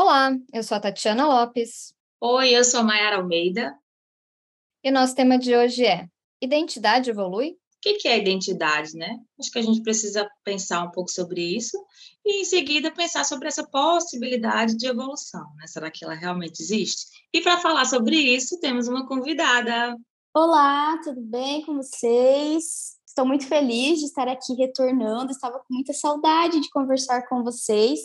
Olá, eu sou a Tatiana Lopes. Oi, eu sou a Mayara Almeida. E nosso tema de hoje é Identidade evolui? O que é identidade, né? Acho que a gente precisa pensar um pouco sobre isso e, em seguida, pensar sobre essa possibilidade de evolução. Né? Será que ela realmente existe? E para falar sobre isso, temos uma convidada. Olá, tudo bem com vocês? Estou muito feliz de estar aqui retornando. Estava com muita saudade de conversar com vocês.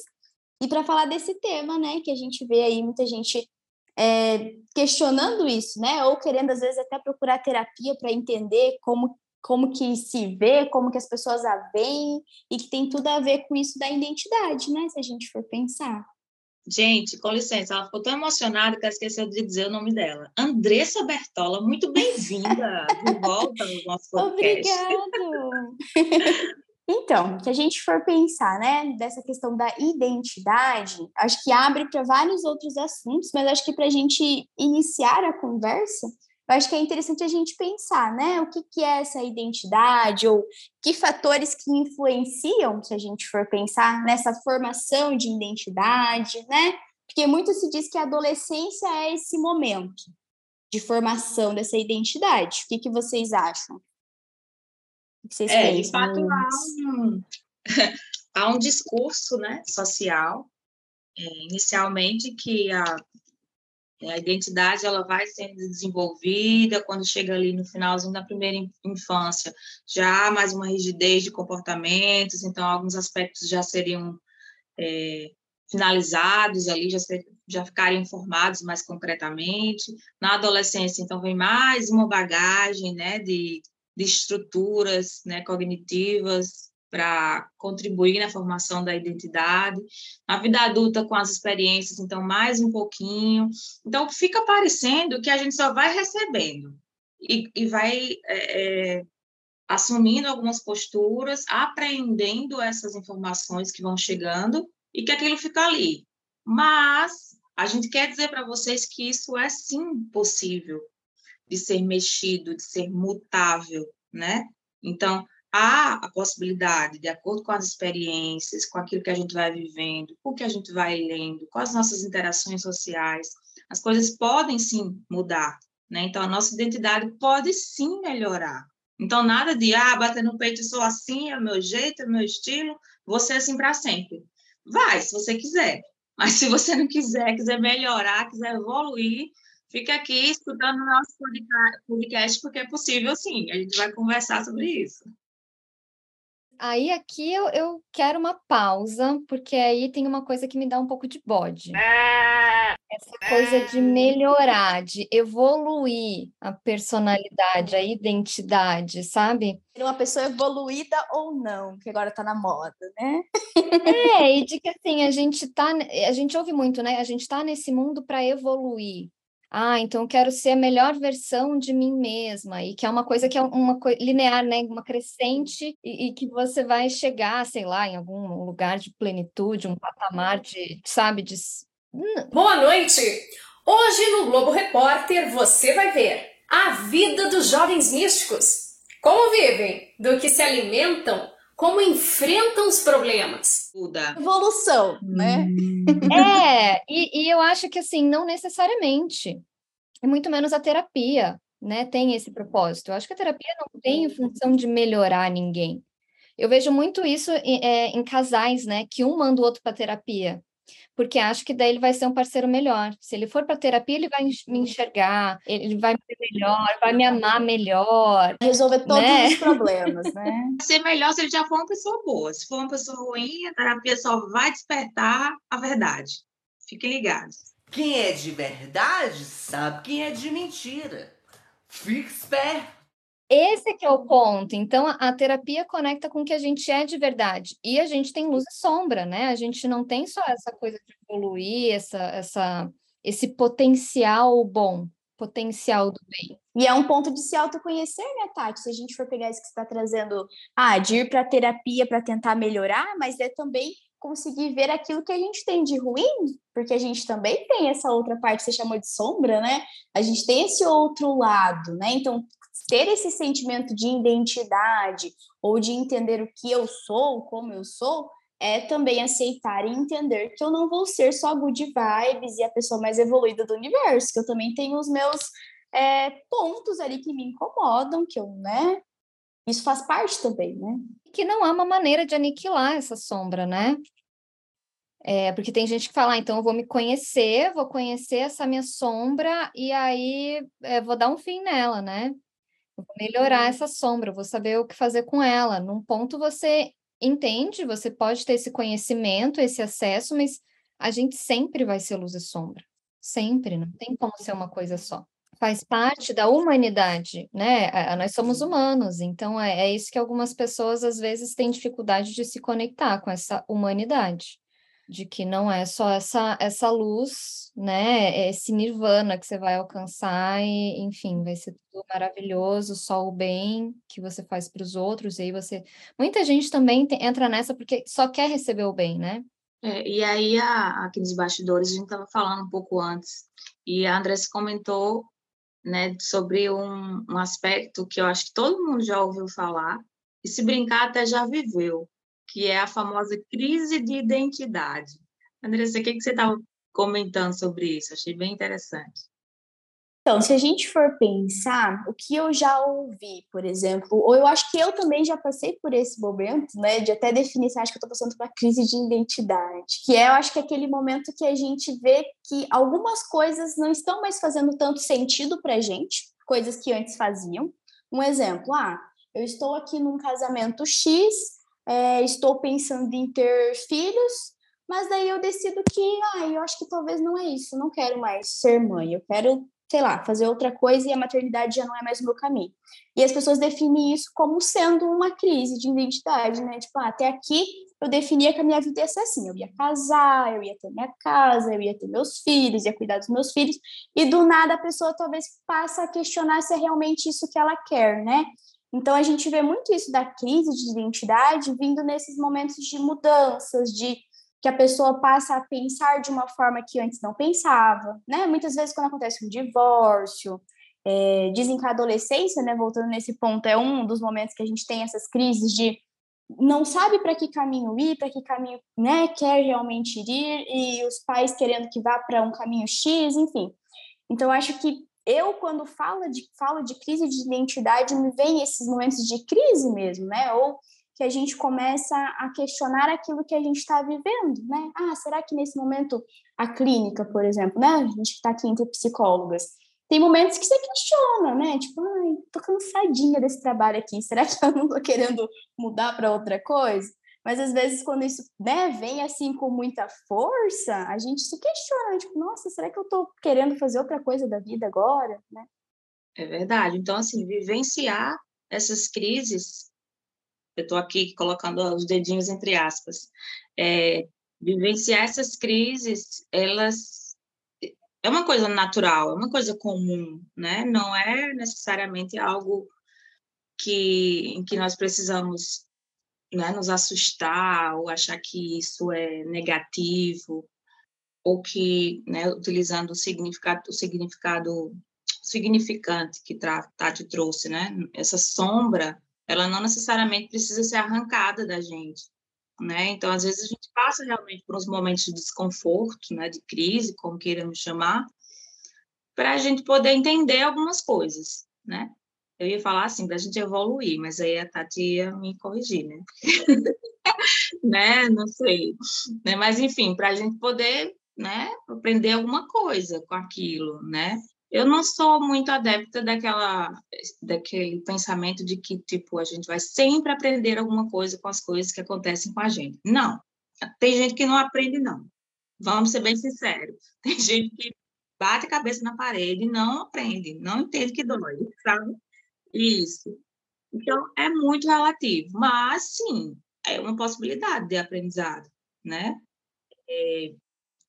E para falar desse tema, né, que a gente vê aí muita gente é, questionando isso, né, ou querendo às vezes até procurar terapia para entender como como que se vê, como que as pessoas a veem e que tem tudo a ver com isso da identidade, né, se a gente for pensar. Gente, com licença, ela ficou tão emocionada que ela esqueceu de dizer o nome dela. Andressa Bertola, muito bem-vinda de volta no nosso podcast. Obrigado! Então, que a gente for pensar, né, dessa questão da identidade, acho que abre para vários outros assuntos, mas acho que para a gente iniciar a conversa, acho que é interessante a gente pensar, né, o que, que é essa identidade, ou que fatores que influenciam, se a gente for pensar nessa formação de identidade, né, porque muito se diz que a adolescência é esse momento de formação dessa identidade. O que, que vocês acham? Que vocês é, pensam? De fato, há um, há um discurso né, social, é, inicialmente, que a, a identidade ela vai sendo desenvolvida quando chega ali no finalzinho da primeira infância. Já há mais uma rigidez de comportamentos, então alguns aspectos já seriam é, finalizados ali, já, ser, já ficariam formados mais concretamente. Na adolescência, então, vem mais uma bagagem né, de de estruturas né, cognitivas para contribuir na formação da identidade. Na vida adulta, com as experiências, então, mais um pouquinho. Então, fica parecendo que a gente só vai recebendo e, e vai é, é, assumindo algumas posturas, apreendendo essas informações que vão chegando e que aquilo fica ali. Mas a gente quer dizer para vocês que isso é sim possível, de ser mexido, de ser mutável, né? Então, há a possibilidade, de acordo com as experiências, com aquilo que a gente vai vivendo, o que a gente vai lendo, com as nossas interações sociais, as coisas podem sim mudar, né? Então, a nossa identidade pode sim melhorar. Então, nada de, ah, bater no peito, sou assim, é o meu jeito, é o meu estilo, você assim para sempre. Vai, se você quiser. Mas se você não quiser, quiser melhorar, quiser evoluir, Fica aqui escutando o nosso podcast, porque é possível sim, a gente vai conversar sobre isso. Aí aqui eu, eu quero uma pausa, porque aí tem uma coisa que me dá um pouco de bode. Essa coisa de melhorar, de evoluir a personalidade, a identidade, sabe? Uma pessoa evoluída ou não, que agora tá na moda, né? É, e de que assim, a gente tá, a gente ouve muito, né? A gente tá nesse mundo para evoluir ah, então eu quero ser a melhor versão de mim mesma, e que é uma coisa que é uma coisa linear, né? Uma crescente, e, e, que você vai chegar, sei lá, em algum lugar de plenitude, um patamar de, sabe, de. Boa noite! Hoje no Globo Repórter você vai ver a vida dos jovens místicos. Como vivem, do que se alimentam, como enfrentam os problemas. Evolução, né? É, e, e eu acho que assim, não necessariamente. E muito menos a terapia, né? Tem esse propósito. Eu acho que a terapia não tem função de melhorar ninguém. Eu vejo muito isso em, é, em casais, né? Que um manda o outro para terapia porque acho que daí ele vai ser um parceiro melhor. Se ele for para terapia, ele vai me enxergar, ele vai me ver melhor, vai me amar melhor. Resolver todos né? os problemas, né? Ser melhor se ele já for uma pessoa boa. Se for uma pessoa ruim, a terapia só vai despertar a verdade. Fiquem ligados. Quem é de verdade sabe quem é de mentira. Fique esperto. Esse que é o ponto. Então, a, terapia conecta com o que a gente é de verdade. E a gente tem luz e sombra, né? A gente não tem só essa coisa de evoluir, essa, essa, esse potencial bom, potencial do bem. E é um ponto de se autoconhecer, né, Tati? Se a gente for pegar isso que você está trazendo, ah, de ir para a terapia para tentar melhorar, mas é também conseguir ver aquilo que a gente tem de ruim, porque a gente também tem essa outra parte que você chamou de sombra, né? A gente tem esse outro lado, né? Então, ter esse sentimento de identidade ou de entender o que eu sou, como eu sou, é também aceitar e entender que eu não vou ser só good vibes e a pessoa mais evoluída do universo, que eu também tenho os meus é, pontos ali que me incomodam, que eu, né? Isso faz parte também, né? Que não há uma maneira de aniquilar essa sombra, né? É, porque tem gente que fala, ah, então eu vou me conhecer, vou conhecer essa minha sombra e aí é, vou dar um fim nela, né? Vou melhorar essa sombra, vou saber o que fazer com ela. Num ponto você entende, você pode ter esse conhecimento, esse acesso, mas a gente sempre vai ser luz e sombra. Sempre, não tem como ser uma coisa só. Faz parte da humanidade, né? Nós somos humanos, então é, é isso que algumas pessoas às vezes têm dificuldade de se conectar com essa humanidade de que não é só essa essa luz, né, esse nirvana que você vai alcançar e, enfim, vai ser tudo maravilhoso, só o bem que você faz para os outros, e aí você... Muita gente também entra nessa porque só quer receber o bem, né? É, e aí, a, aqui nos bastidores, a gente estava falando um pouco antes, e a Andressa comentou, né, sobre um, um aspecto que eu acho que todo mundo já ouviu falar, e se brincar até já viveu, que é a famosa crise de identidade. Andressa, o que, que você estava comentando sobre isso? Achei bem interessante. Então, se a gente for pensar, o que eu já ouvi, por exemplo, ou eu acho que eu também já passei por esse momento, né, de até definir se acho que eu estou passando por uma crise de identidade, que é, eu acho que é aquele momento que a gente vê que algumas coisas não estão mais fazendo tanto sentido para gente, coisas que antes faziam. Um exemplo, ah, eu estou aqui num casamento X, é, estou pensando em ter filhos, mas daí eu decido que, ah, eu acho que talvez não é isso, não quero mais ser mãe, eu quero, sei lá, fazer outra coisa e a maternidade já não é mais o meu caminho. E as pessoas definem isso como sendo uma crise de identidade, né? Tipo, ah, até aqui eu definia que a minha vida ia ser assim, eu ia casar, eu ia ter minha casa, eu ia ter meus filhos, ia cuidar dos meus filhos, e do nada a pessoa talvez passa a questionar se é realmente isso que ela quer, né? Então, a gente vê muito isso da crise de identidade vindo nesses momentos de mudanças, de que a pessoa passa a pensar de uma forma que antes não pensava, né? Muitas vezes, quando acontece um divórcio, é, dizem que a adolescência, né, voltando nesse ponto, é um dos momentos que a gente tem essas crises de não sabe para que caminho ir, para que caminho né, quer realmente ir, e os pais querendo que vá para um caminho X, enfim. Então, acho que eu, quando falo de, falo de crise de identidade, me vem esses momentos de crise mesmo, né? Ou que a gente começa a questionar aquilo que a gente está vivendo, né? Ah, será que nesse momento a clínica, por exemplo, né? A gente está aqui entre psicólogas, tem momentos que você questiona, né? Tipo, ai, tô cansadinha desse trabalho aqui, será que eu não tô querendo mudar para outra coisa? Mas às vezes, quando isso né, vem assim com muita força, a gente se questiona, tipo, nossa, será que eu estou querendo fazer outra coisa da vida agora? Né? É verdade. Então, assim, vivenciar essas crises, eu estou aqui colocando os dedinhos entre aspas, é, vivenciar essas crises, elas é uma coisa natural, é uma coisa comum, né? Não é necessariamente algo que em que nós precisamos né, nos assustar ou achar que isso é negativo ou que, né, utilizando o significado, o significado significante que Tati trouxe, né, essa sombra, ela não necessariamente precisa ser arrancada da gente, né? Então, às vezes a gente passa realmente por uns momentos de desconforto, né, de crise, como queiramos chamar, para a gente poder entender algumas coisas, né? Eu ia falar assim, para a gente evoluir, mas aí a Tati ia me corrigir, né? né? Não sei. Né? Mas, enfim, para a gente poder né, aprender alguma coisa com aquilo, né? Eu não sou muito adepta daquela, daquele pensamento de que, tipo, a gente vai sempre aprender alguma coisa com as coisas que acontecem com a gente. Não. Tem gente que não aprende, não. Vamos ser bem sinceros. Tem gente que bate a cabeça na parede e não aprende, não entende que dói, sabe? Isso. Então, é muito relativo, mas sim, é uma possibilidade de aprendizado, né? É,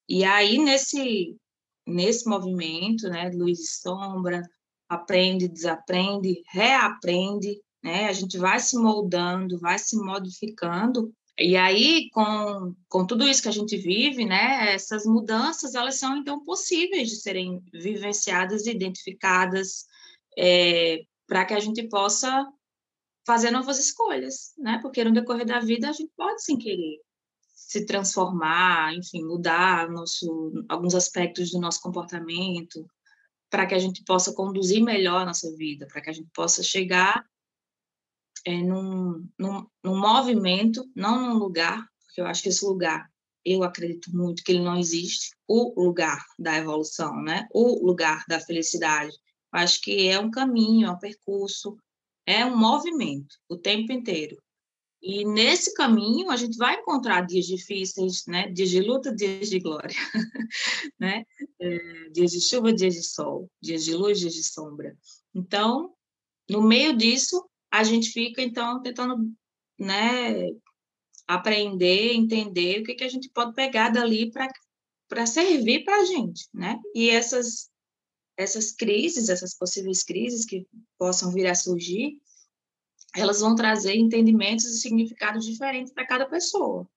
e aí, nesse, nesse movimento, né, luz e sombra, aprende, desaprende, reaprende, né? A gente vai se moldando, vai se modificando, e aí, com, com tudo isso que a gente vive, né, essas mudanças, elas são, então, possíveis de serem vivenciadas, identificadas, é, para que a gente possa fazer novas escolhas, né? Porque no decorrer da vida a gente pode sem querer se transformar, enfim, mudar nosso, alguns aspectos do nosso comportamento, para que a gente possa conduzir melhor a nossa vida, para que a gente possa chegar é, num, num, num movimento, não num lugar, porque eu acho que esse lugar, eu acredito muito que ele não existe, o lugar da evolução, né? o lugar da felicidade. Acho que é um caminho, é um percurso, é um movimento o tempo inteiro. E nesse caminho a gente vai encontrar dias difíceis, né? Dias de luta, dias de glória, né? É, dias de chuva, dias de sol, dias de luz, dias de sombra. Então, no meio disso, a gente fica então tentando, né? Aprender, entender o que que a gente pode pegar dali para para servir para a gente, né? E essas essas crises, essas possíveis crises que possam vir a surgir, elas vão trazer entendimentos e significados diferentes para cada pessoa.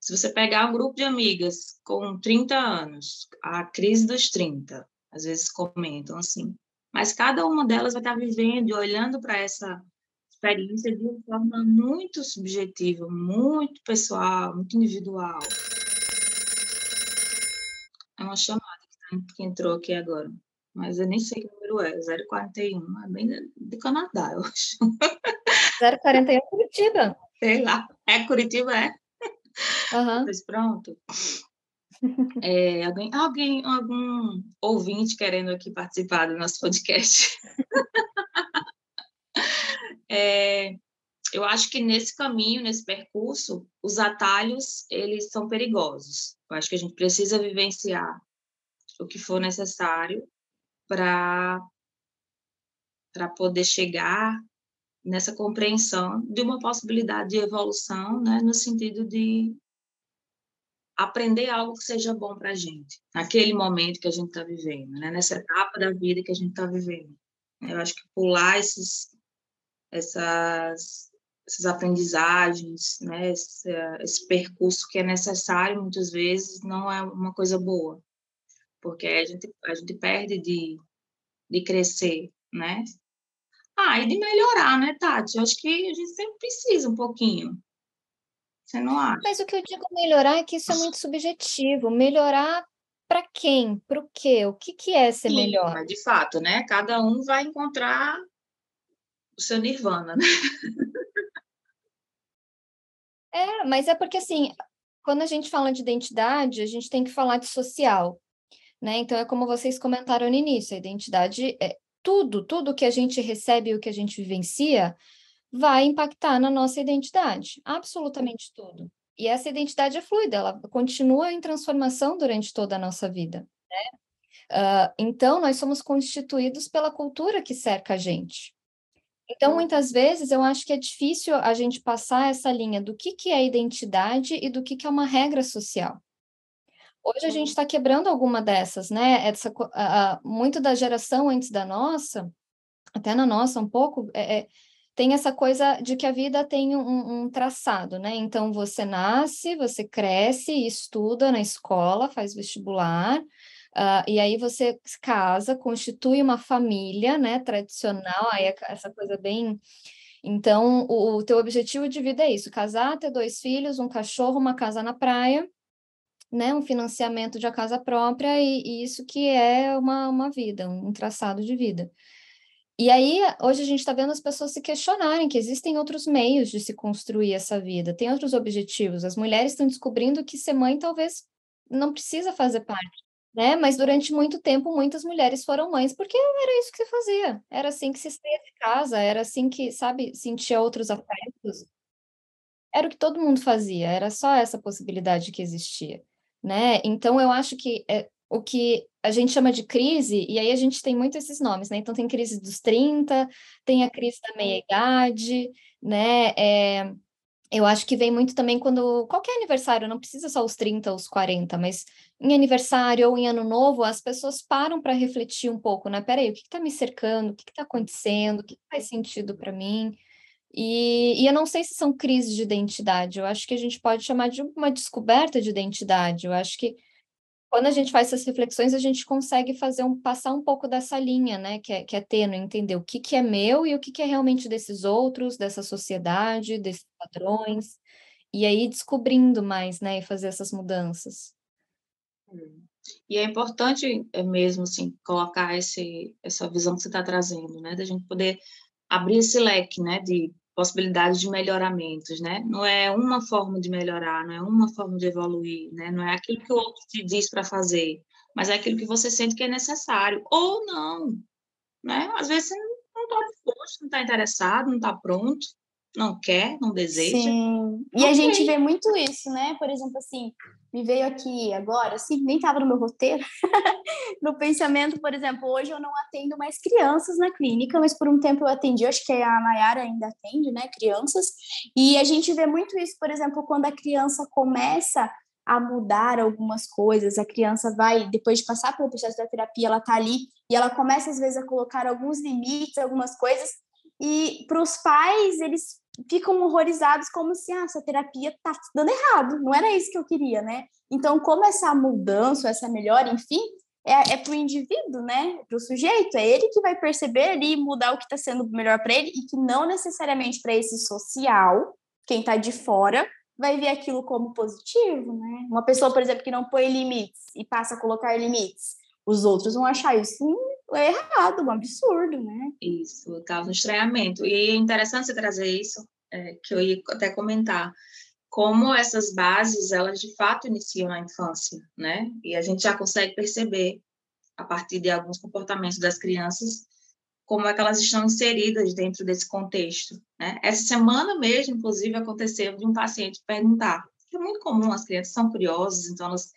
Se você pegar um grupo de amigas com 30 anos, a crise dos 30, às vezes comentam assim, mas cada uma delas vai estar vivendo e olhando para essa experiência de uma forma muito subjetiva, muito pessoal, muito individual. É uma chamada que entrou aqui agora mas eu nem sei que número é, 041, é bem do Canadá, eu acho. 041 Curitiba. Sei lá, é Curitiba, é? Uhum. Pois pronto. É, alguém, alguém, algum ouvinte querendo aqui participar do nosso podcast? é, eu acho que nesse caminho, nesse percurso, os atalhos, eles são perigosos. Eu acho que a gente precisa vivenciar o que for necessário para para poder chegar nessa compreensão de uma possibilidade de evolução, né, no sentido de aprender algo que seja bom para a gente, naquele momento que a gente está vivendo, né, nessa etapa da vida que a gente está vivendo. Eu acho que pular esses, essas, essas aprendizagens, né, esse, esse percurso que é necessário muitas vezes não é uma coisa boa, porque a gente, a gente perde de, de crescer, né? Ah, e de melhorar, né, Tati? Eu acho que a gente sempre precisa um pouquinho. Você não acha? Mas o que eu digo melhorar é que isso é muito subjetivo. Melhorar para quem? Para o quê? O que, que é ser Sim, melhor? De fato, né? Cada um vai encontrar o seu nirvana, né? É, mas é porque assim, quando a gente fala de identidade, a gente tem que falar de social. Né? Então, é como vocês comentaram no início, a identidade é tudo, tudo que a gente recebe e o que a gente vivencia vai impactar na nossa identidade, absolutamente tudo. E essa identidade é fluida, ela continua em transformação durante toda a nossa vida. Né? Uh, então, nós somos constituídos pela cultura que cerca a gente. Então, muitas vezes, eu acho que é difícil a gente passar essa linha do que, que é identidade e do que, que é uma regra social. Hoje a gente está quebrando alguma dessas, né? Essa, muito da geração antes da nossa, até na nossa um pouco, é, é, tem essa coisa de que a vida tem um, um, traçado, né? Então você nasce, você cresce, estuda na escola, faz vestibular, uh, e aí você casa, constitui uma família, né? Tradicional, aí é essa coisa bem. Então, o, o teu objetivo de vida é isso: casar, ter dois filhos, um cachorro, uma casa na praia né, um financiamento de a casa própria e, e isso que é uma, uma vida, um traçado de vida. E aí, hoje a gente está vendo as pessoas se questionarem que existem outros meios de se construir essa vida, tem outros objetivos. As mulheres estão descobrindo que ser mãe talvez não precisa fazer parte, né? Mas durante muito tempo, muitas mulheres foram mães porque era isso que se fazia, era assim que se saía de casa, era assim que, sabe, sentia outros afetos. Era o que todo mundo fazia, era só essa possibilidade que existia né? Então, eu acho que é, o que a gente chama de crise, e aí a gente tem muito esses nomes, né? Então, tem crise dos 30, tem a crise da meia-idade, né? É, eu acho que vem muito também quando qualquer aniversário, não precisa só os 30 ou os 40, mas em aniversário ou em ano novo, as pessoas param para refletir um pouco, né? Peraí, o que está me cercando? O que está acontecendo? O que faz sentido para mim? E, e, eu não sei se são crises de identidade, eu acho que a gente pode chamar de uma descoberta de identidade. Eu acho que quando a gente faz essas reflexões, a gente consegue fazer um, passar um pouco dessa linha, né? Que é, que é tênue, entender o que, que é meu e o que, que é realmente desses outros, dessa sociedade, desses padrões. e aí descobrindo mais, né, e fazer essas mudanças. E é importante é mesmo assim colocar esse, essa visão que você está trazendo, né, da gente poder abrir esse leque, né, de possibilidades de melhoramentos, né? Não é uma forma de melhorar, não é uma forma de evoluir, né? Não é aquilo que o outro te diz para fazer, mas é aquilo que você sente que é necessário ou não, né? Às vezes você não está disposto, não está interessado, não está pronto, não quer, não deseja. Sim. E okay. a gente vê muito isso, né? Por exemplo, assim, me veio aqui agora, assim, nem estava no meu roteiro, no pensamento, por exemplo, hoje eu não atendo mais crianças na clínica, mas por um tempo eu atendi, acho que a Nayara ainda atende, né, crianças, e a gente vê muito isso, por exemplo, quando a criança começa a mudar algumas coisas, a criança vai, depois de passar pelo processo da terapia, ela tá ali, e ela começa às vezes a colocar alguns limites, algumas coisas, e para os pais, eles ficam horrorizados como se ah, essa terapia tá dando errado, não era isso que eu queria, né? Então, como essa mudança, essa melhora, enfim, é, é para o indivíduo, né? Para o sujeito, é ele que vai perceber ali mudar o que está sendo melhor para ele e que não necessariamente para esse social, quem está de fora, vai ver aquilo como positivo, né? Uma pessoa, por exemplo, que não põe limites e passa a colocar limites, os outros vão achar isso é errado, um absurdo, né? Isso, causa um estranhamento. E é interessante você trazer isso, é, que eu ia até comentar, como essas bases, elas de fato iniciam na infância, né? E a gente já consegue perceber, a partir de alguns comportamentos das crianças, como é que elas estão inseridas dentro desse contexto. Né? Essa semana mesmo, inclusive, aconteceu de um paciente perguntar, é muito comum, as crianças são curiosas, então elas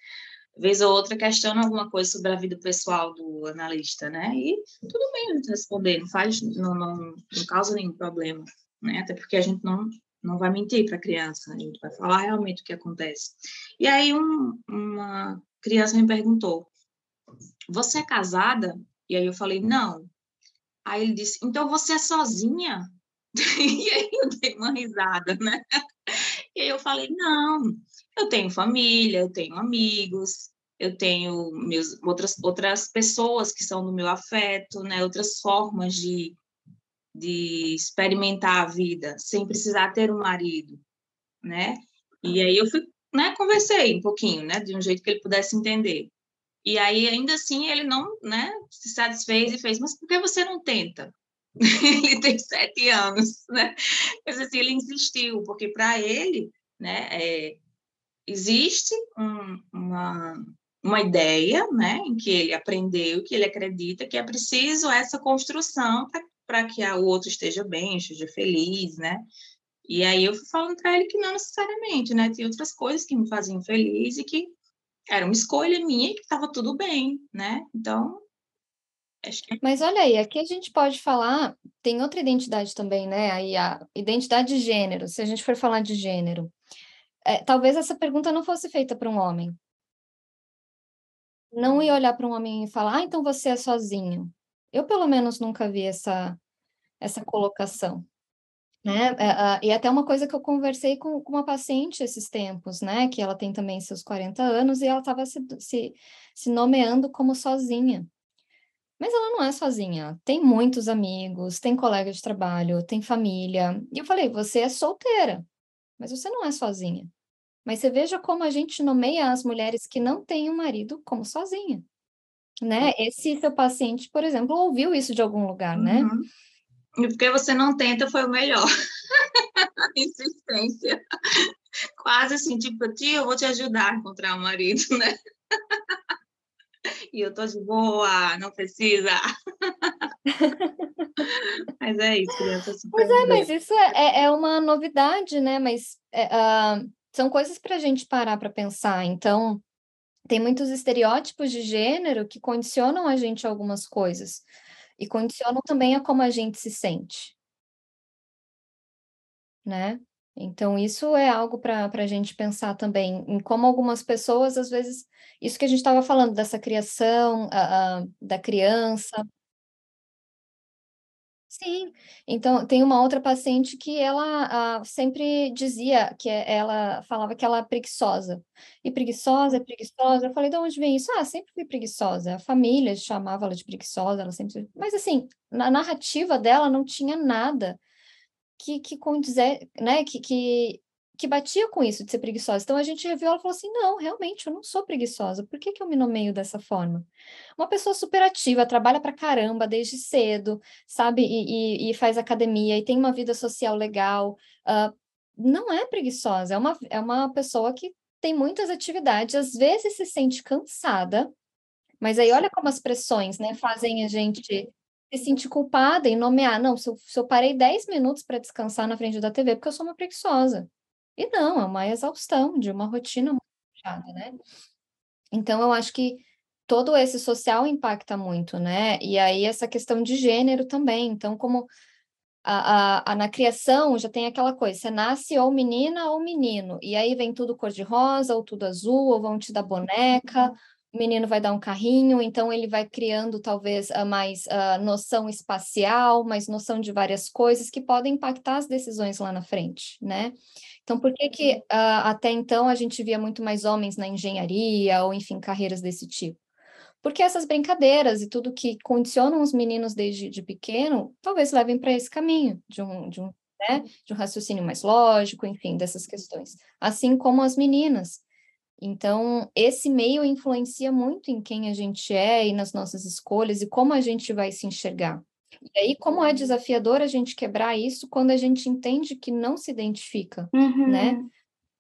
vez ou outra questiona alguma coisa sobre a vida pessoal do analista, né? E tudo bem responder, não faz, não, não, não causa nenhum problema, né? Até porque a gente não não vai mentir para a criança, a gente vai falar realmente o que acontece. E aí um, uma criança me perguntou: "Você é casada?" E aí eu falei: "Não". Aí ele disse: "Então você é sozinha?" e aí eu dei uma risada, né? E aí eu falei: "Não, eu tenho família, eu tenho amigos, eu tenho meus, outras, outras pessoas que são do meu afeto, né? outras formas de, de experimentar a vida sem precisar ter um marido, né? E aí eu fui, né, conversei um pouquinho, né, de um jeito que ele pudesse entender. E aí ainda assim ele não, né, se satisfez e fez, mas por que você não tenta? ele tem sete anos, né? Mas assim ele insistiu, porque para ele, né, é, existe um, uma, uma ideia, né, em que ele aprendeu, que ele acredita que é preciso essa construção para que o outro esteja bem, esteja feliz, né? E aí eu fui falando para ele que não necessariamente, né? Tem outras coisas que me faziam feliz e que era uma escolha minha e que estava tudo bem, né? Então. Mas olha aí, aqui a gente pode falar, tem outra identidade também, né? Aí a identidade de gênero, se a gente for falar de gênero é, talvez essa pergunta não fosse feita para um homem. Não ia olhar para um homem e falar, ah, então você é sozinho. Eu, pelo menos, nunca vi essa, essa colocação. Né? É, e até uma coisa que eu conversei com, com, uma paciente esses tempos, né? Que ela tem também seus 40 anos e ela estava se, se, se nomeando como sozinha. Mas ela não é sozinha, tem muitos amigos, tem colega de trabalho, tem família. E eu falei, você é solteira, mas você não é sozinha. Mas você veja como a gente nomeia as mulheres que não têm um marido como sozinha. Né? Esse seu paciente, por exemplo, ouviu isso de algum lugar, né? Uhum. E porque você não tenta foi o melhor. Insistência. Quase assim, tipo, tio, eu vou te ajudar a encontrar um marido, né? e eu tô de boa, não precisa. mas é isso, criança. Pois é, mas isso é, é, é uma novidade, né? Mas é, uh, são coisas para a gente parar para pensar. Então, tem muitos estereótipos de gênero que condicionam a gente a algumas coisas e condicionam também a como a gente se sente, né? Então, isso é algo para a gente pensar também, em como algumas pessoas, às vezes, isso que a gente estava falando, dessa criação da criança, Sim, então tem uma outra paciente que ela ah, sempre dizia que ela falava que ela é preguiçosa. E preguiçosa, é preguiçosa. Eu falei, de onde vem isso? Ah, sempre fui preguiçosa. A família chamava ela de preguiçosa, ela sempre. Mas assim, na narrativa dela não tinha nada que, que condizer, né? Que, que que batia com isso de ser preguiçosa. Então a gente reviu ela e falou assim: não, realmente, eu não sou preguiçosa. Por que, que eu me nomeio dessa forma? Uma pessoa super ativa, trabalha pra caramba desde cedo, sabe? E, e, e faz academia e tem uma vida social legal. Uh, não é preguiçosa, é uma, é uma pessoa que tem muitas atividades, às vezes se sente cansada, mas aí olha como as pressões, né, fazem a gente se sentir culpada e nomear, não, se eu, se eu parei 10 minutos para descansar na frente da TV, porque eu sou uma preguiçosa. E não, é uma exaustão de uma rotina muito puxada, né? Então, eu acho que todo esse social impacta muito, né? E aí, essa questão de gênero também. Então, como a, a, a, na criação já tem aquela coisa, você nasce ou menina ou menino, e aí vem tudo cor-de-rosa, ou tudo azul, ou vão te dar boneca, o menino vai dar um carrinho, então ele vai criando talvez a mais uh, noção espacial, mais noção de várias coisas que podem impactar as decisões lá na frente, né? Então, por que que uh, até então a gente via muito mais homens na engenharia ou, enfim, carreiras desse tipo? Porque essas brincadeiras e tudo que condicionam os meninos desde de pequeno, talvez levem para esse caminho de um, de um, né, de um raciocínio mais lógico, enfim, dessas questões. Assim como as meninas. Então, esse meio influencia muito em quem a gente é e nas nossas escolhas e como a gente vai se enxergar. E aí, como é desafiador a gente quebrar isso quando a gente entende que não se identifica, né, uhum. né?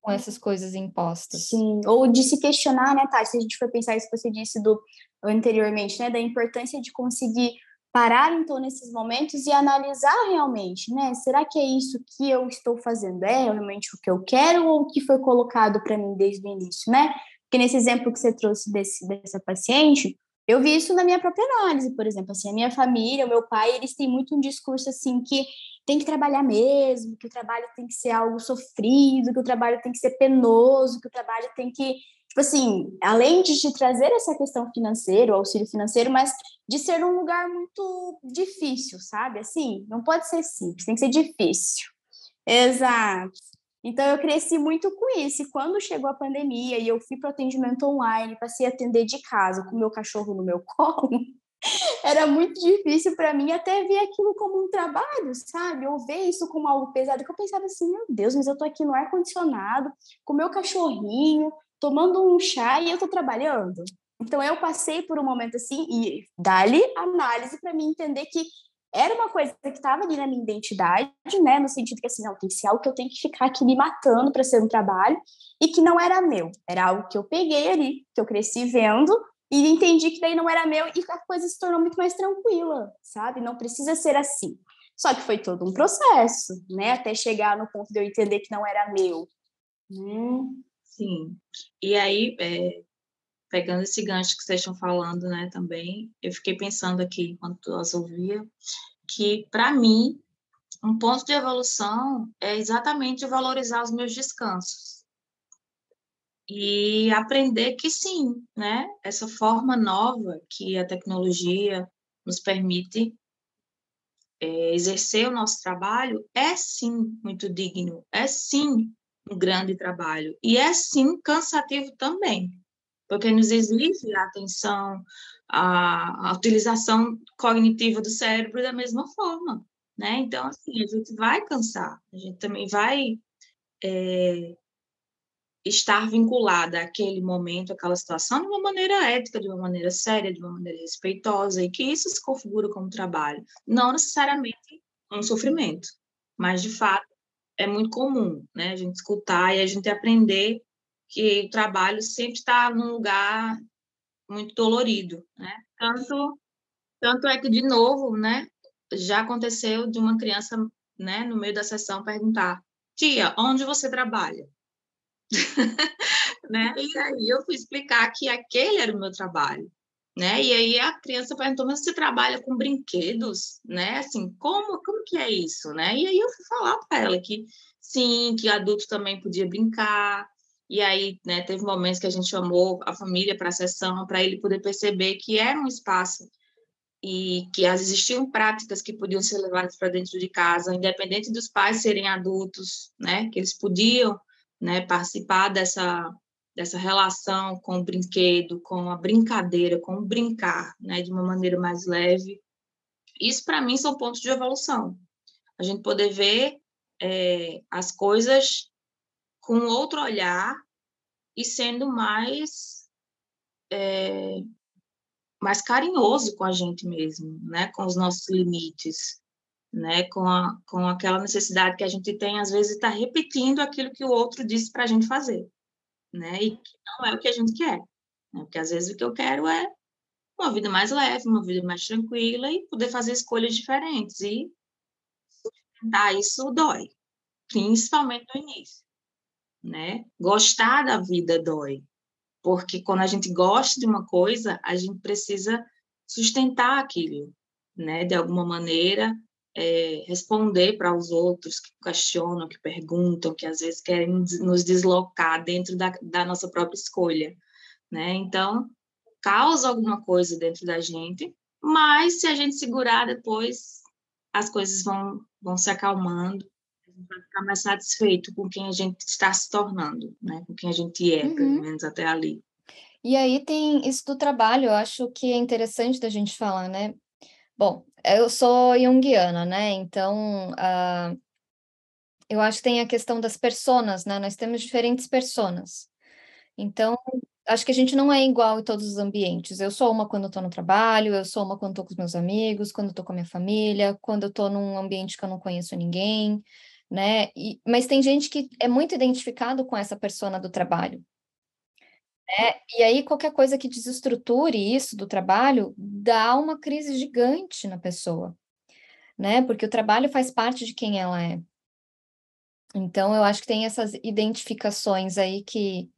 Com essas coisas impostas. Sim, ou de se questionar, né, Tati? Se a gente for pensar isso que você disse do anteriormente, né? Da importância de conseguir parar, então, nesses momentos e analisar realmente, né? Será que é isso que eu estou fazendo? É realmente o que eu quero ou o que foi colocado para mim desde o início, né? Porque nesse exemplo que você trouxe desse, dessa paciente, eu vi isso na minha própria análise, por exemplo, assim, a minha família, o meu pai, eles têm muito um discurso assim que tem que trabalhar mesmo, que o trabalho tem que ser algo sofrido, que o trabalho tem que ser penoso, que o trabalho tem que, tipo assim, além de te trazer essa questão financeira, o auxílio financeiro, mas de ser um lugar muito difícil, sabe? Assim, não pode ser simples, tem que ser difícil. Exato. Então, eu cresci muito com isso. E quando chegou a pandemia e eu fui para o atendimento online, passei a atender de casa com meu cachorro no meu colo, era muito difícil para mim até ver aquilo como um trabalho, sabe? Ou ver isso como algo pesado, que eu pensava assim, meu Deus, mas eu estou aqui no ar-condicionado, com meu cachorrinho, tomando um chá e eu estou trabalhando. Então, eu passei por um momento assim, e dali análise para mim entender que era uma coisa que estava ali na minha identidade, né? No sentido que assim, não, tem que ser algo que eu tenho que ficar aqui me matando para ser um trabalho e que não era meu. Era algo que eu peguei ali, que eu cresci vendo e entendi que daí não era meu e a coisa se tornou muito mais tranquila, sabe? Não precisa ser assim. Só que foi todo um processo, né? Até chegar no ponto de eu entender que não era meu. Hum. Sim. E aí, é, pegando esse gancho que vocês estão falando, né, também, eu fiquei pensando aqui, enquanto as ouvia, que, para mim, um ponto de evolução é exatamente valorizar os meus descansos. E aprender que sim, né, essa forma nova que a tecnologia nos permite é, exercer o nosso trabalho é sim muito digno, é sim um grande trabalho e é sim cansativo também porque nos exige a atenção, a, a utilização cognitiva do cérebro da mesma forma, né? Então, assim, a gente vai cansar, a gente também vai é, estar vinculada àquele momento, àquela situação, de uma maneira ética, de uma maneira séria, de uma maneira respeitosa, e que isso se configura como trabalho, não necessariamente um sofrimento, mas, de fato, é muito comum, né? A gente escutar e a gente aprender que o trabalho sempre está num lugar muito dolorido, né? Tanto, tanto é que, de novo, né, já aconteceu de uma criança, né, no meio da sessão perguntar, tia, onde você trabalha? né? E aí eu fui explicar que aquele era o meu trabalho, né? E aí a criança perguntou, mas você trabalha com brinquedos, né? Assim, como, como que é isso, né? E aí eu fui falar para ela que sim, que adulto também podia brincar, e aí, né, teve momentos que a gente chamou a família para a sessão para ele poder perceber que era um espaço e que existiam práticas que podiam ser levadas para dentro de casa, independente dos pais serem adultos, né, que eles podiam, né, participar dessa dessa relação com o brinquedo, com a brincadeira, com o brincar, né, de uma maneira mais leve. Isso para mim são pontos de evolução. A gente poder ver é, as coisas com outro olhar e sendo mais é, mais carinhoso com a gente mesmo, né? Com os nossos limites, né? Com, a, com aquela necessidade que a gente tem, às vezes, está repetindo aquilo que o outro disse para a gente fazer, né? E que não é o que a gente quer. Né? Porque, às vezes, o que eu quero é uma vida mais leve, uma vida mais tranquila e poder fazer escolhas diferentes. E sustentar isso dói, principalmente no início, né? Gostar da vida dói, porque quando a gente gosta de uma coisa, a gente precisa sustentar aquilo, né? De alguma maneira, é, responder para os outros que questionam, que perguntam, que às vezes querem nos deslocar dentro da, da nossa própria escolha, né? Então, causa alguma coisa dentro da gente, mas se a gente segurar depois, as coisas vão, vão se acalmando, a gente vai ficar mais satisfeito com quem a gente está se tornando, né? Com quem a gente é, uhum. pelo menos até ali. E aí tem isso do trabalho, eu acho que é interessante da gente falar, né? Bom, eu sou junguiana, né? Então, uh, eu acho que tem a questão das personas, né? Nós temos diferentes personas. Então, acho que a gente não é igual em todos os ambientes. Eu sou uma quando estou no trabalho, eu sou uma quando estou com os meus amigos, quando estou com a minha família, quando eu estou num ambiente que eu não conheço ninguém, né? E, mas tem gente que é muito identificado com essa persona do trabalho. Né? E aí, qualquer coisa que desestruture isso do trabalho dá uma crise gigante na pessoa, né? Porque o trabalho faz parte de quem ela é. Então, eu acho que tem essas identificações aí que,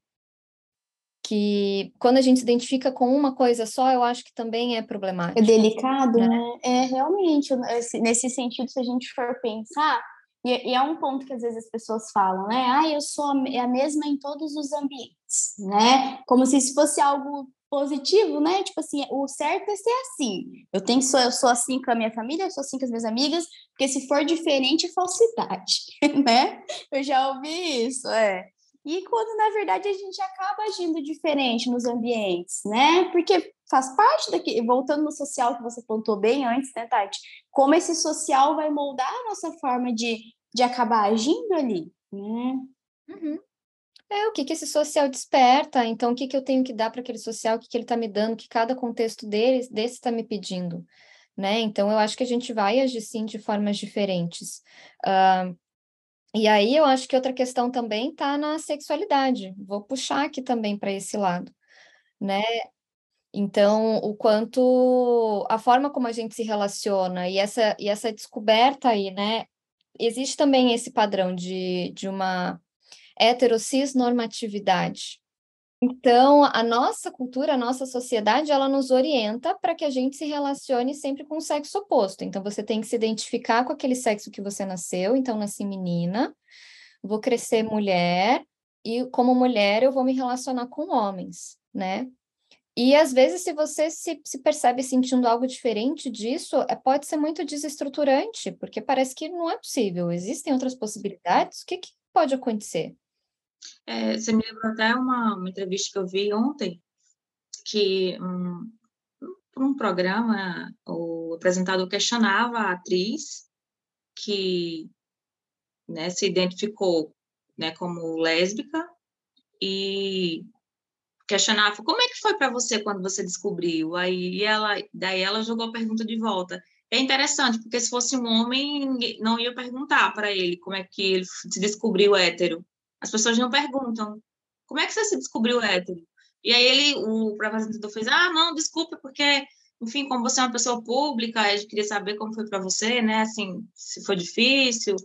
que quando a gente se identifica com uma coisa só, eu acho que também é problemático. É delicado, né? né? É realmente, nesse sentido, se a gente for pensar, e, e, é um ponto que às vezes as pessoas falam, né? Ah, eu sou a, mesma em todos os ambientes, né? Como se isso fosse algo positivo, né? Tipo assim, o certo é ser assim. Eu tenho que sou, eu sou assim com a minha família, eu sou assim com as minhas amigas, porque se for diferente, é falsidade, né? Eu já ouvi isso, é. E quando na verdade a gente acaba agindo diferente nos ambientes, né? Porque faz parte daqui, voltando no social que você pontuou bem antes, né, Tati? Como esse social vai moldar a nossa forma de, de acabar agindo ali, né? Uhum. É, o que, que esse social desperta, então o que, que eu tenho que dar para aquele social, o que, que ele está me dando, o que cada contexto dele, desse está me pedindo, né? Então eu acho que a gente vai agir sim de formas diferentes. Uh, e aí eu acho que outra questão também está na sexualidade. Vou puxar aqui também para esse lado, né? Então, o quanto a forma como a gente se relaciona e essa, e essa descoberta aí, né? Existe também esse padrão de, de uma heterocis normatividade. Então, a nossa cultura, a nossa sociedade, ela nos orienta para que a gente se relacione sempre com o sexo oposto. Então, você tem que se identificar com aquele sexo que você nasceu. Então, nasci menina, vou crescer mulher, e como mulher eu vou me relacionar com homens, né? E às vezes, se você se, se percebe sentindo algo diferente disso, é, pode ser muito desestruturante, porque parece que não é possível. Existem outras possibilidades. O que, que pode acontecer? É, você me lembrou até uma, uma, entrevista que eu vi ontem, que um, um programa, o apresentador questionava a atriz que né, se identificou né, como lésbica e questionava como é que foi para você quando você descobriu? Aí ela daí ela jogou a pergunta de volta. É interessante porque se fosse um homem não ia perguntar para ele como é que ele se descobriu hétero. As pessoas não perguntam como é que você se descobriu hétero? E aí ele o apresentador fez ah não desculpa porque enfim como você é uma pessoa pública eu queria saber como foi para você né assim se foi difícil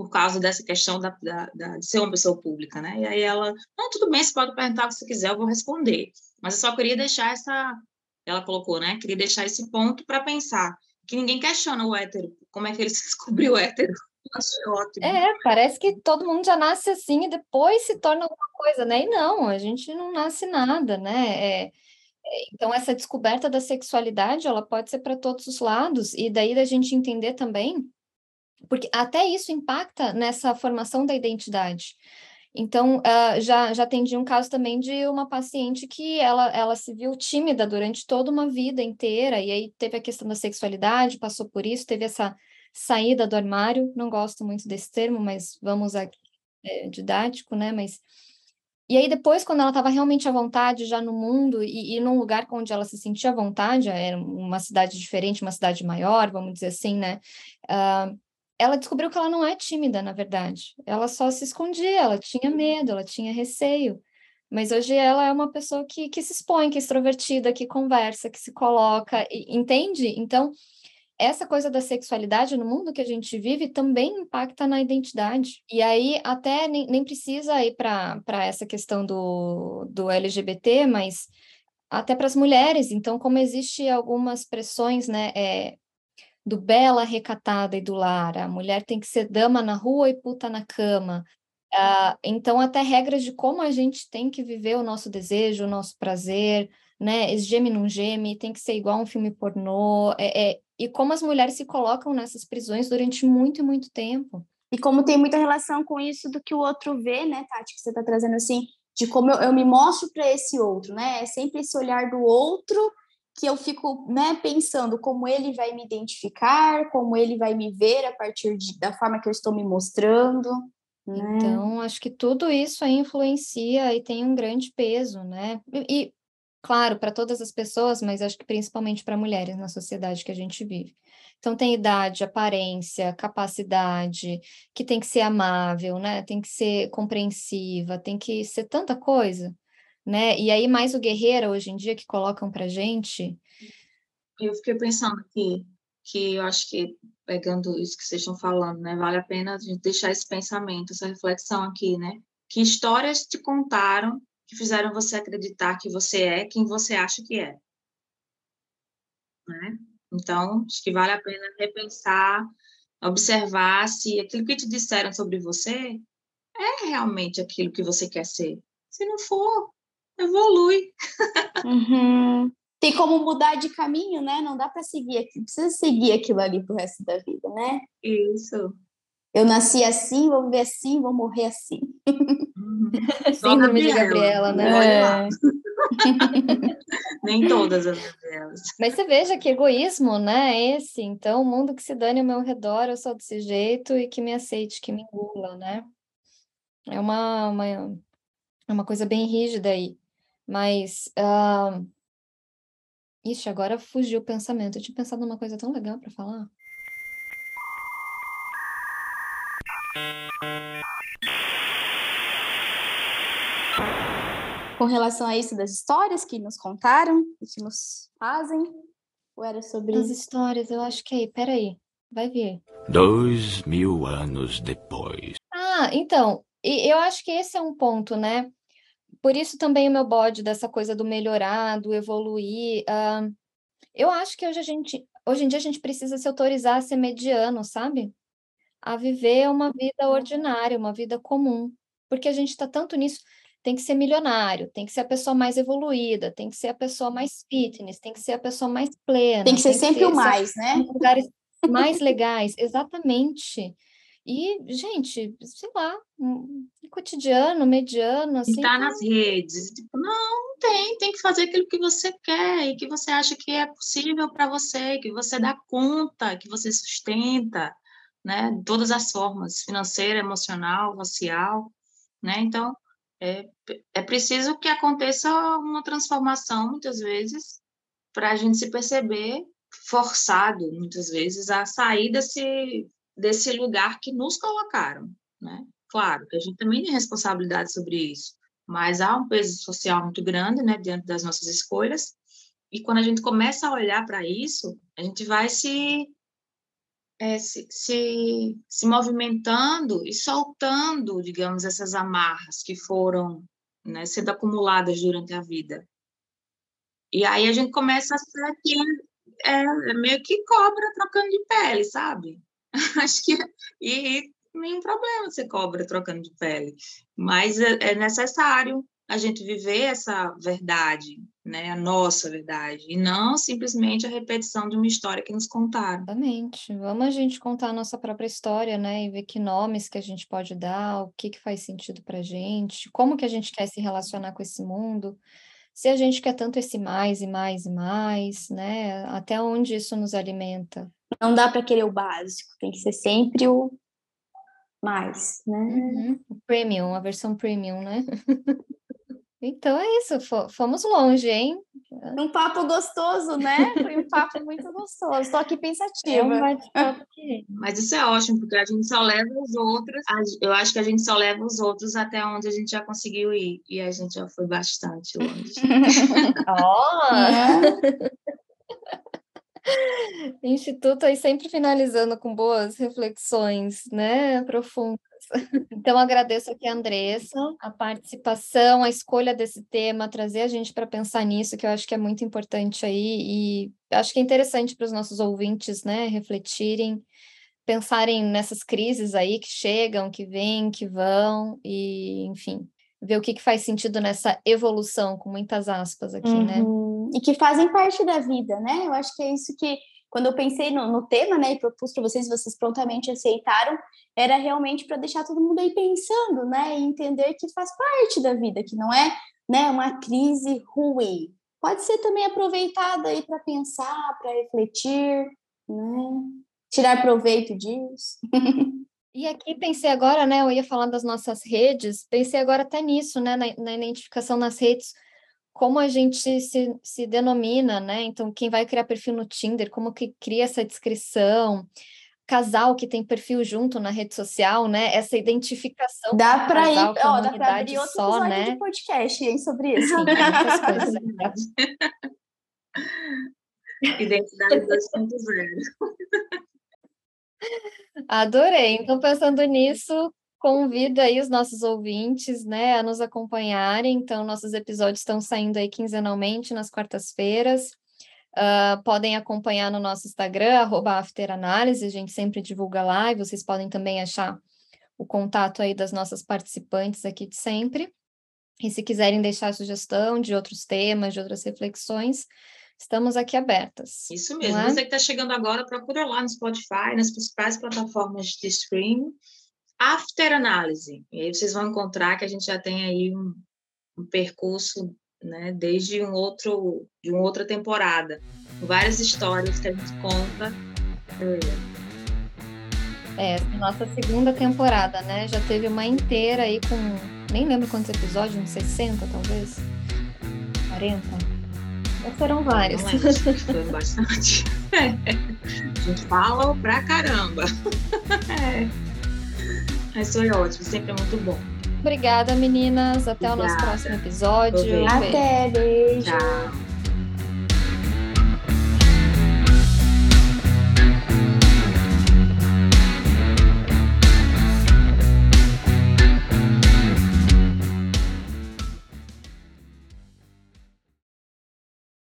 por causa dessa questão da, da, da, de ser uma pessoa pública, né? E aí ela, não, tudo bem, você pode perguntar o que você quiser, eu vou responder. Mas eu só queria deixar essa, ela colocou, né? Queria deixar esse ponto para pensar que ninguém questiona o hétero, como é que ele se descobriu hétero. É, parece que todo mundo já nasce assim e depois se torna alguma coisa, né? E não, a gente não nasce nada, né? É, é então, essa descoberta da sexualidade, ela pode ser para todos os lados, e daí da gente entender também porque até isso impacta nessa formação da identidade. Então, uh, já, já atendi um caso também de uma paciente que ela, ela se viu tímida durante toda uma vida inteira, e aí teve a questão da sexualidade, passou por isso, teve essa saída do armário, não gosto muito desse termo, mas vamos aqui é, didático, né? Mas e aí depois, quando ela estava realmente à vontade já no mundo e, e num lugar onde ela se sentia à vontade, era uma cidade diferente, uma cidade maior, vamos dizer assim, né? Uh, ela descobriu que ela não é tímida, na verdade. Ela só se escondia, ela tinha medo, ela tinha receio. Mas hoje ela é uma pessoa que, que se expõe, que é extrovertida, que conversa, que se coloca, entende? Então, essa coisa da sexualidade no mundo que a gente vive também impacta na identidade. E aí, até nem, nem precisa ir para essa questão do, do LGBT, mas até para as mulheres. Então, como existe algumas pressões, né? É, do bela, recatada e do lar, a mulher tem que ser dama na rua e puta na cama. Uh, então, até regras de como a gente tem que viver o nosso desejo, o nosso prazer, né? Esse geme não geme, tem que ser igual um filme pornô. É, é, e como as mulheres se colocam nessas prisões durante muito e muito tempo. E como tem muita relação com isso do que o outro vê, né, Tati, que você está trazendo assim, de como eu, eu me mostro para esse outro, né? É sempre esse olhar do outro que eu fico, né, pensando como ele vai me identificar, como ele vai me ver a partir de, da forma que eu estou me mostrando. Né? Então, acho que tudo isso aí influencia e tem um grande peso, né? E, claro, para todas as pessoas, mas acho que principalmente para mulheres na sociedade que a gente vive. Então, tem idade, aparência, capacidade, que tem que ser amável, né? Tem que ser compreensiva, tem que ser tanta coisa, né? E aí, mais o guerreiro hoje em dia que colocam para gente. Eu fiquei pensando aqui que eu acho que, pegando isso que vocês estão falando, né? Vale a pena a gente deixar esse pensamento, essa reflexão aqui, né? Que histórias te contaram que fizeram você acreditar que você é quem você acha que é. Né? Então, acho que vale a pena repensar, observar se aquilo que te disseram sobre você é realmente aquilo que você quer ser. Se não for, evolui. Uhum. Tem como mudar de caminho, né? Não dá para seguir aqui, precisa seguir aquilo ali pro resto da vida, né? Isso. Eu nasci assim, vou viver assim, vou morrer assim. Uhum. Síndrome de Gabriela, né? É. Nem todas as Gabrielas. Mas você veja que egoísmo, né? Esse, então, o mundo que se dane ao meu redor, eu sou desse jeito e que me aceite, que me engula, né? É uma, uma, é uma coisa bem rígida aí. Mas. Uh... Ixi, agora fugiu o pensamento. Eu tinha pensado numa coisa tão legal para falar. Com relação a isso das histórias que nos contaram e que nos fazem? Ou era sobre. As histórias, eu acho que aí, peraí, vai ver. Dois mil anos depois. Ah, então, eu acho que esse é um ponto, né? Por isso também o meu bode dessa coisa do melhorar, do evoluir. Uh, eu acho que hoje a gente, hoje em dia a gente precisa se autorizar a ser mediano, sabe? a viver uma vida ordinária, uma vida comum, porque a gente está tanto nisso. Tem que ser milionário, tem que ser a pessoa mais evoluída, tem que ser a pessoa mais fitness, tem que ser a pessoa mais plena. Tem que ser tem sempre que o mais, né? Lugares mais legais, exatamente. E, gente, sei lá, um cotidiano, mediano, assim. E tá nas redes. Tipo, não, tem, tem que fazer aquilo que você quer e que você acha que é possível para você, que você dá conta, que você sustenta né, de todas as formas, financeira, emocional, racial, né, então é, é preciso que aconteça uma transformação, muitas vezes, para a gente se perceber forçado, muitas vezes, a sair desse, desse lugar que nos colocaram, né, claro, que a gente também tem responsabilidade sobre isso, mas há um peso social muito grande, né, diante das nossas escolhas, e quando a gente começa a olhar para isso, a gente vai se é, se, se, se movimentando e soltando, digamos, essas amarras que foram né, sendo acumuladas durante a vida. E aí a gente começa a ser aqui, é, é meio que cobra trocando de pele, sabe? Acho que e, nenhum problema ser cobra trocando de pele, mas é, é necessário a gente viver essa verdade, né, a nossa verdade, e não simplesmente a repetição de uma história que nos contaram. Exatamente. Vamos a gente contar a nossa própria história, né, e ver que nomes que a gente pode dar, o que que faz sentido para gente, como que a gente quer se relacionar com esse mundo, se a gente quer tanto esse mais e mais e mais, né, até onde isso nos alimenta. Não dá para querer o básico, tem que ser sempre o mais, né? Uhum. Premium, a versão premium, né? então é isso, fomos longe, hein? Um papo gostoso, né? Foi um papo muito gostoso. Estou aqui pensativa. É um Mas isso é ótimo, porque a gente só leva os outros. Eu acho que a gente só leva os outros até onde a gente já conseguiu ir. E a gente já foi bastante longe. oh! Instituto aí sempre finalizando com boas reflexões, né, profundas. Então agradeço aqui a Andressa, a participação, a escolha desse tema, trazer a gente para pensar nisso, que eu acho que é muito importante aí e acho que é interessante para os nossos ouvintes, né, refletirem, pensarem nessas crises aí que chegam, que vêm, que vão e, enfim, ver o que, que faz sentido nessa evolução, com muitas aspas aqui, né? uhum. né? E que fazem parte da vida, né? Eu acho que é isso que, quando eu pensei no, no tema, né, e propus para vocês, vocês prontamente aceitaram, era realmente para deixar todo mundo aí pensando, né? E entender que faz parte da vida, que não é né, uma crise ruim. Pode ser também aproveitada aí para pensar, para refletir, né? Tirar proveito disso. E aqui pensei agora, né? Eu ia falar das nossas redes, pensei agora até nisso, né? Na, na identificação nas redes, como a gente se, se denomina, né? Então, quem vai criar perfil no Tinder, como que cria essa descrição, casal que tem perfil junto na rede social, né? Essa identificação. Dá para ir, ó, dá para abrir outro só, né? de podcast hein, sobre isso. Sim, coisas. Identidade 2.0. Adorei. Então, pensando nisso, convido aí os nossos ouvintes, né, a nos acompanharem. Então, nossos episódios estão saindo aí quinzenalmente nas quartas-feiras. Uh, podem acompanhar no nosso Instagram, afteranálise, a gente sempre divulga lá, e vocês podem também achar o contato aí das nossas participantes aqui de sempre. E se quiserem deixar sugestão de outros temas, de outras reflexões, Estamos aqui abertas. Isso mesmo. É? Você que está chegando agora, procura lá no Spotify, nas principais plataformas de streaming, After Análise. E aí vocês vão encontrar que a gente já tem aí um, um percurso né, desde um outro, de uma outra temporada. Várias histórias que a gente conta. É, é nossa segunda temporada, né? Já teve uma inteira aí com. Nem lembro quantos episódios, uns 60 talvez? 40? foram vários. foi bastante. A gente fala pra caramba. É. Mas foi ótimo, sempre é muito bom. Obrigada, meninas. Até Obrigada. o nosso próximo episódio. Até, beijo. Tchau.